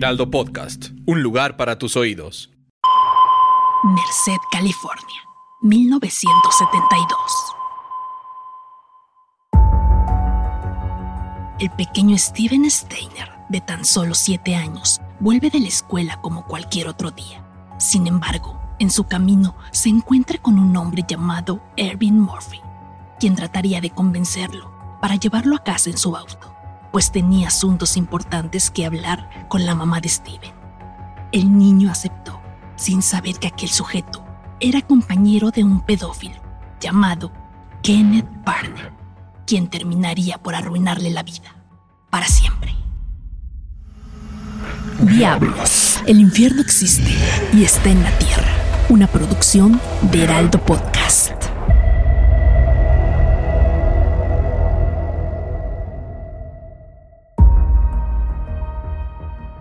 Podcast, un lugar para tus oídos. Merced, California, 1972. El pequeño Steven Steiner, de tan solo siete años, vuelve de la escuela como cualquier otro día. Sin embargo, en su camino se encuentra con un hombre llamado Ervin Murphy, quien trataría de convencerlo para llevarlo a casa en su auto, pues tenía asuntos importantes que hablar con la mamá de Steven. El niño aceptó, sin saber que aquel sujeto era compañero de un pedófilo llamado Kenneth Barner, quien terminaría por arruinarle la vida para siempre. Diablos, el infierno existe y está en la tierra. Una producción de Heraldo Podcast.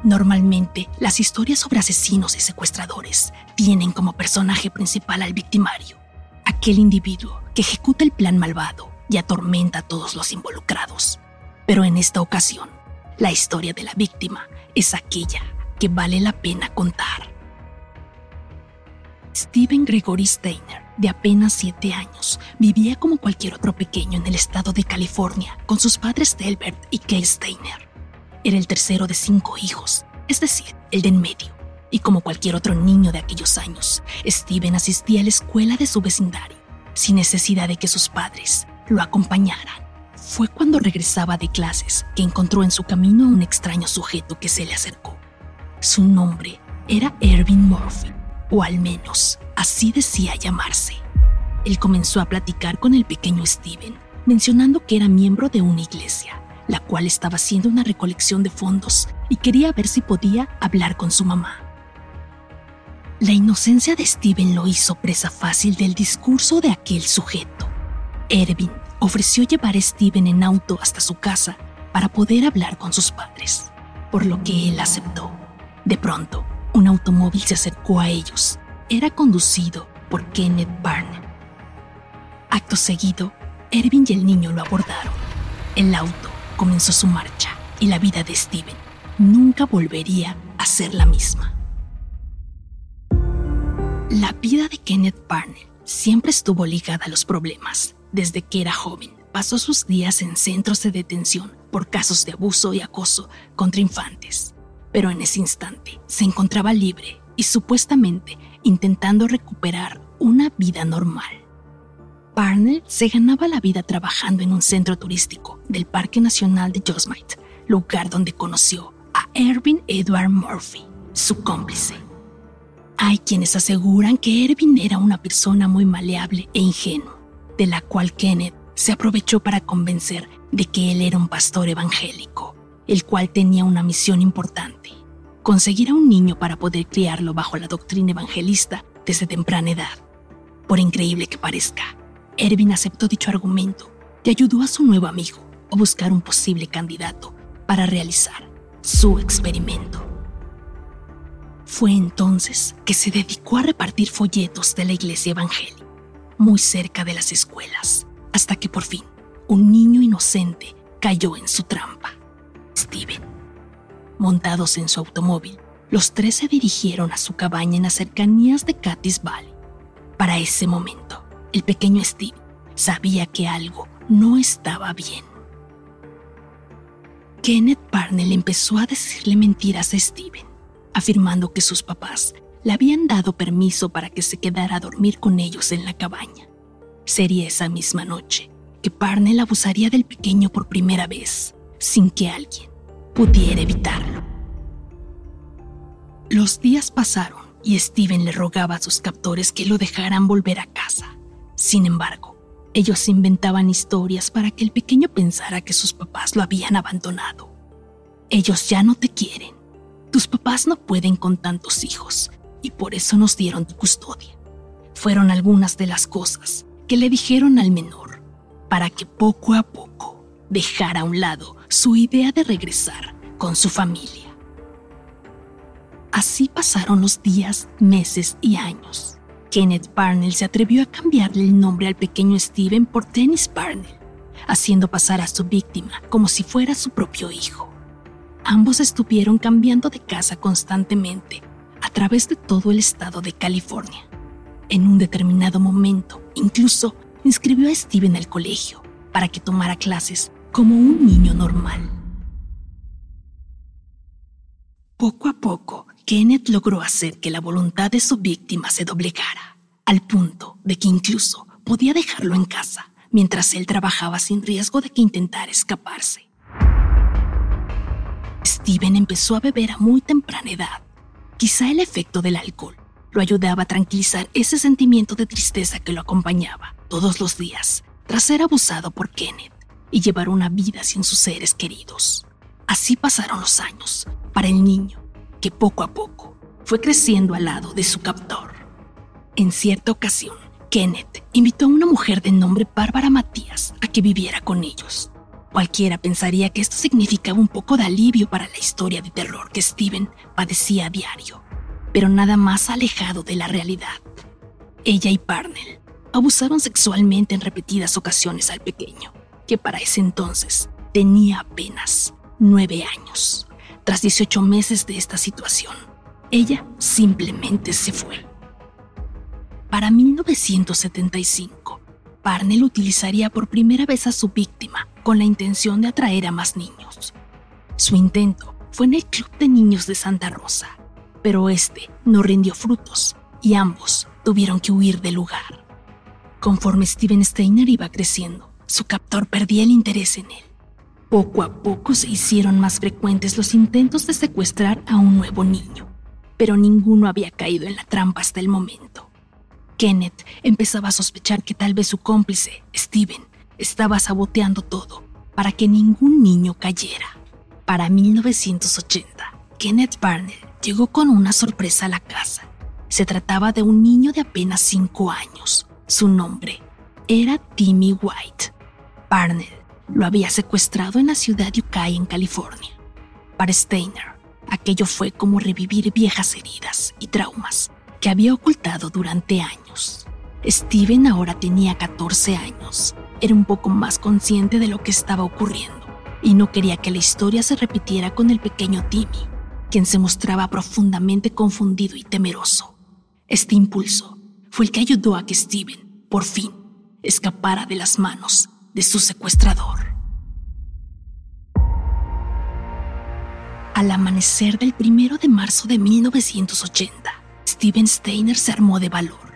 Normalmente, las historias sobre asesinos y secuestradores tienen como personaje principal al victimario, aquel individuo que ejecuta el plan malvado y atormenta a todos los involucrados. Pero en esta ocasión, la historia de la víctima es aquella que vale la pena contar. Steven Gregory Steiner, de apenas siete años, vivía como cualquier otro pequeño en el estado de California con sus padres Delbert y Kay Steiner. Era el tercero de cinco hijos, es decir, el de en medio. Y como cualquier otro niño de aquellos años, Steven asistía a la escuela de su vecindario, sin necesidad de que sus padres lo acompañaran. Fue cuando regresaba de clases que encontró en su camino a un extraño sujeto que se le acercó. Su nombre era Ervin Murphy, o al menos así decía llamarse. Él comenzó a platicar con el pequeño Steven, mencionando que era miembro de una iglesia la cual estaba haciendo una recolección de fondos y quería ver si podía hablar con su mamá. La inocencia de Steven lo hizo presa fácil del discurso de aquel sujeto. Ervin ofreció llevar a Steven en auto hasta su casa para poder hablar con sus padres, por lo que él aceptó. De pronto, un automóvil se acercó a ellos. Era conducido por Kenneth Barn. Acto seguido, Ervin y el niño lo abordaron. El auto comenzó su marcha y la vida de Steven nunca volvería a ser la misma. La vida de Kenneth Barnett siempre estuvo ligada a los problemas. Desde que era joven, pasó sus días en centros de detención por casos de abuso y acoso contra infantes. Pero en ese instante se encontraba libre y supuestamente intentando recuperar una vida normal. Barnett se ganaba la vida trabajando en un centro turístico del Parque Nacional de Yosemite, lugar donde conoció a Ervin Edward Murphy, su cómplice. Hay quienes aseguran que Ervin era una persona muy maleable e ingenuo, de la cual Kenneth se aprovechó para convencer de que él era un pastor evangélico, el cual tenía una misión importante, conseguir a un niño para poder criarlo bajo la doctrina evangelista desde temprana edad. Por increíble que parezca, Ervin aceptó dicho argumento y ayudó a su nuevo amigo a buscar un posible candidato para realizar su experimento. Fue entonces que se dedicó a repartir folletos de la iglesia evangélica, muy cerca de las escuelas, hasta que por fin un niño inocente cayó en su trampa, Steven. Montados en su automóvil, los tres se dirigieron a su cabaña en las cercanías de Catis Valley. Para ese momento, el pequeño Steve sabía que algo no estaba bien. Kenneth Parnell empezó a decirle mentiras a Steven, afirmando que sus papás le habían dado permiso para que se quedara a dormir con ellos en la cabaña. Sería esa misma noche que Parnell abusaría del pequeño por primera vez, sin que alguien pudiera evitarlo. Los días pasaron y Steven le rogaba a sus captores que lo dejaran volver a casa. Sin embargo, ellos inventaban historias para que el pequeño pensara que sus papás lo habían abandonado. ellos ya no te quieren. Tus papás no pueden con tantos hijos y por eso nos dieron tu custodia. Fueron algunas de las cosas que le dijeron al menor para que poco a poco dejara a un lado su idea de regresar con su familia. Así pasaron los días, meses y años. Kenneth Parnell se atrevió a cambiarle el nombre al pequeño Steven por Dennis Parnell, haciendo pasar a su víctima como si fuera su propio hijo. Ambos estuvieron cambiando de casa constantemente a través de todo el estado de California. En un determinado momento, incluso inscribió a Steven al colegio para que tomara clases como un niño normal. Poco a poco, Kenneth logró hacer que la voluntad de su víctima se doblegara, al punto de que incluso podía dejarlo en casa mientras él trabajaba sin riesgo de que intentara escaparse. Steven empezó a beber a muy temprana edad. Quizá el efecto del alcohol lo ayudaba a tranquilizar ese sentimiento de tristeza que lo acompañaba todos los días tras ser abusado por Kenneth y llevar una vida sin sus seres queridos. Así pasaron los años para el niño, que poco a poco fue creciendo al lado de su captor. En cierta ocasión, Kenneth invitó a una mujer de nombre Bárbara Matías a que viviera con ellos. Cualquiera pensaría que esto significaba un poco de alivio para la historia de terror que Steven padecía a diario, pero nada más alejado de la realidad. Ella y Parnell abusaron sexualmente en repetidas ocasiones al pequeño, que para ese entonces tenía apenas nueve años. Tras 18 meses de esta situación, ella simplemente se fue. Para 1975, Parnell utilizaría por primera vez a su víctima con la intención de atraer a más niños. Su intento fue en el Club de Niños de Santa Rosa, pero este no rindió frutos y ambos tuvieron que huir del lugar. Conforme Steven Steiner iba creciendo, su captor perdía el interés en él poco a poco se hicieron más frecuentes los intentos de secuestrar a un nuevo niño, pero ninguno había caído en la trampa hasta el momento. Kenneth empezaba a sospechar que tal vez su cómplice, Steven, estaba saboteando todo para que ningún niño cayera. Para 1980, Kenneth Barnell llegó con una sorpresa a la casa. Se trataba de un niño de apenas 5 años. Su nombre era Timmy White. Barnell lo había secuestrado en la ciudad de Ucay, en California. Para Steiner, aquello fue como revivir viejas heridas y traumas que había ocultado durante años. Steven ahora tenía 14 años, era un poco más consciente de lo que estaba ocurriendo y no quería que la historia se repitiera con el pequeño Timmy, quien se mostraba profundamente confundido y temeroso. Este impulso fue el que ayudó a que Steven, por fin, escapara de las manos de su secuestrador. Al amanecer del primero de marzo de 1980, Steven Steiner se armó de valor.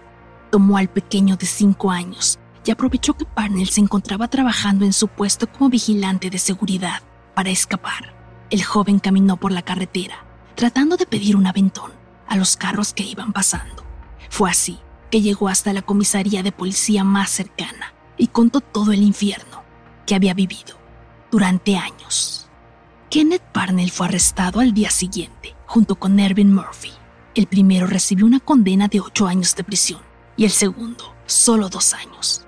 Tomó al pequeño de cinco años y aprovechó que Parnell se encontraba trabajando en su puesto como vigilante de seguridad para escapar. El joven caminó por la carretera, tratando de pedir un aventón a los carros que iban pasando. Fue así que llegó hasta la comisaría de policía más cercana y contó todo el infierno que había vivido durante años. Kenneth Parnell fue arrestado al día siguiente, junto con Ervin Murphy. El primero recibió una condena de ocho años de prisión y el segundo solo dos años.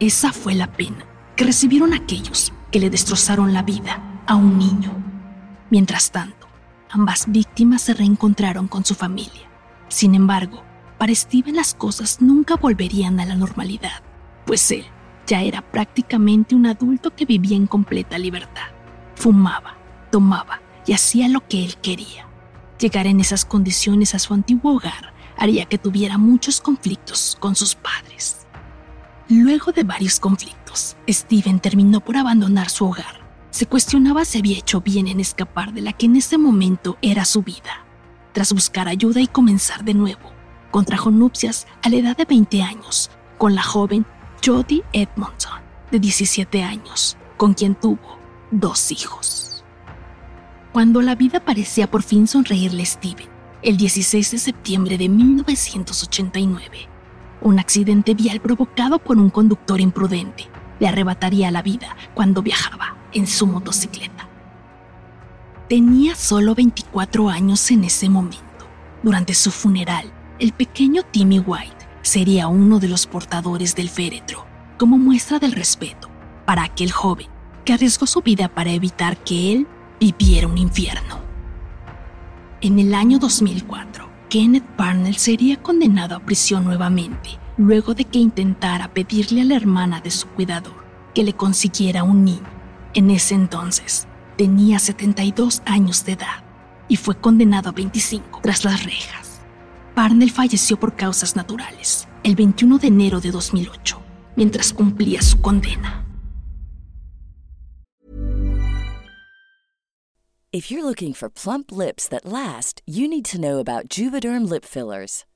Esa fue la pena que recibieron aquellos que le destrozaron la vida a un niño. Mientras tanto, ambas víctimas se reencontraron con su familia. Sin embargo, para Steven las cosas nunca volverían a la normalidad, pues él ya era prácticamente un adulto que vivía en completa libertad. Fumaba, tomaba y hacía lo que él quería. Llegar en esas condiciones a su antiguo hogar haría que tuviera muchos conflictos con sus padres. Luego de varios conflictos, Steven terminó por abandonar su hogar. Se cuestionaba si había hecho bien en escapar de la que en ese momento era su vida. Tras buscar ayuda y comenzar de nuevo, contrajo nupcias a la edad de 20 años con la joven Jody Edmondson, de 17 años, con quien tuvo dos hijos. Cuando la vida parecía por fin sonreírle a Steven, el 16 de septiembre de 1989, un accidente vial provocado por un conductor imprudente le arrebataría la vida cuando viajaba en su motocicleta. Tenía solo 24 años en ese momento. Durante su funeral, el pequeño Timmy White sería uno de los portadores del féretro, como muestra del respeto para aquel joven que arriesgó su vida para evitar que él viviera un infierno. En el año 2004, Kenneth Parnell sería condenado a prisión nuevamente, luego de que intentara pedirle a la hermana de su cuidador que le consiguiera un niño. En ese entonces, tenía 72 años de edad y fue condenado a 25 tras las rejas. Parnell falleció por causas naturales el 21 de enero de 2008, mientras cumplía su condena. If you're looking for plump lips that last, you need to know about Juvederm lip fillers.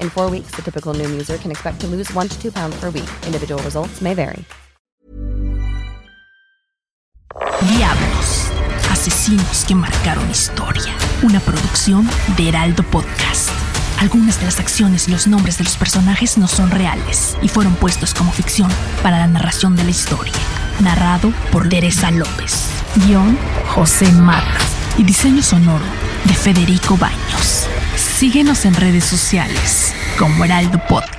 In four weeks, the typical Noom user can expect to lose one to two pounds per week. Individual results may vary. Diablos, asesinos que marcaron historia. Una producción de Heraldo Podcast. Algunas de las acciones y los nombres de los personajes no son reales y fueron puestos como ficción para la narración de la historia. Narrado por Teresa López. Guión José Matas. Y diseño sonoro de Federico Baños. Síguenos en redes sociales como Heraldo Podcast.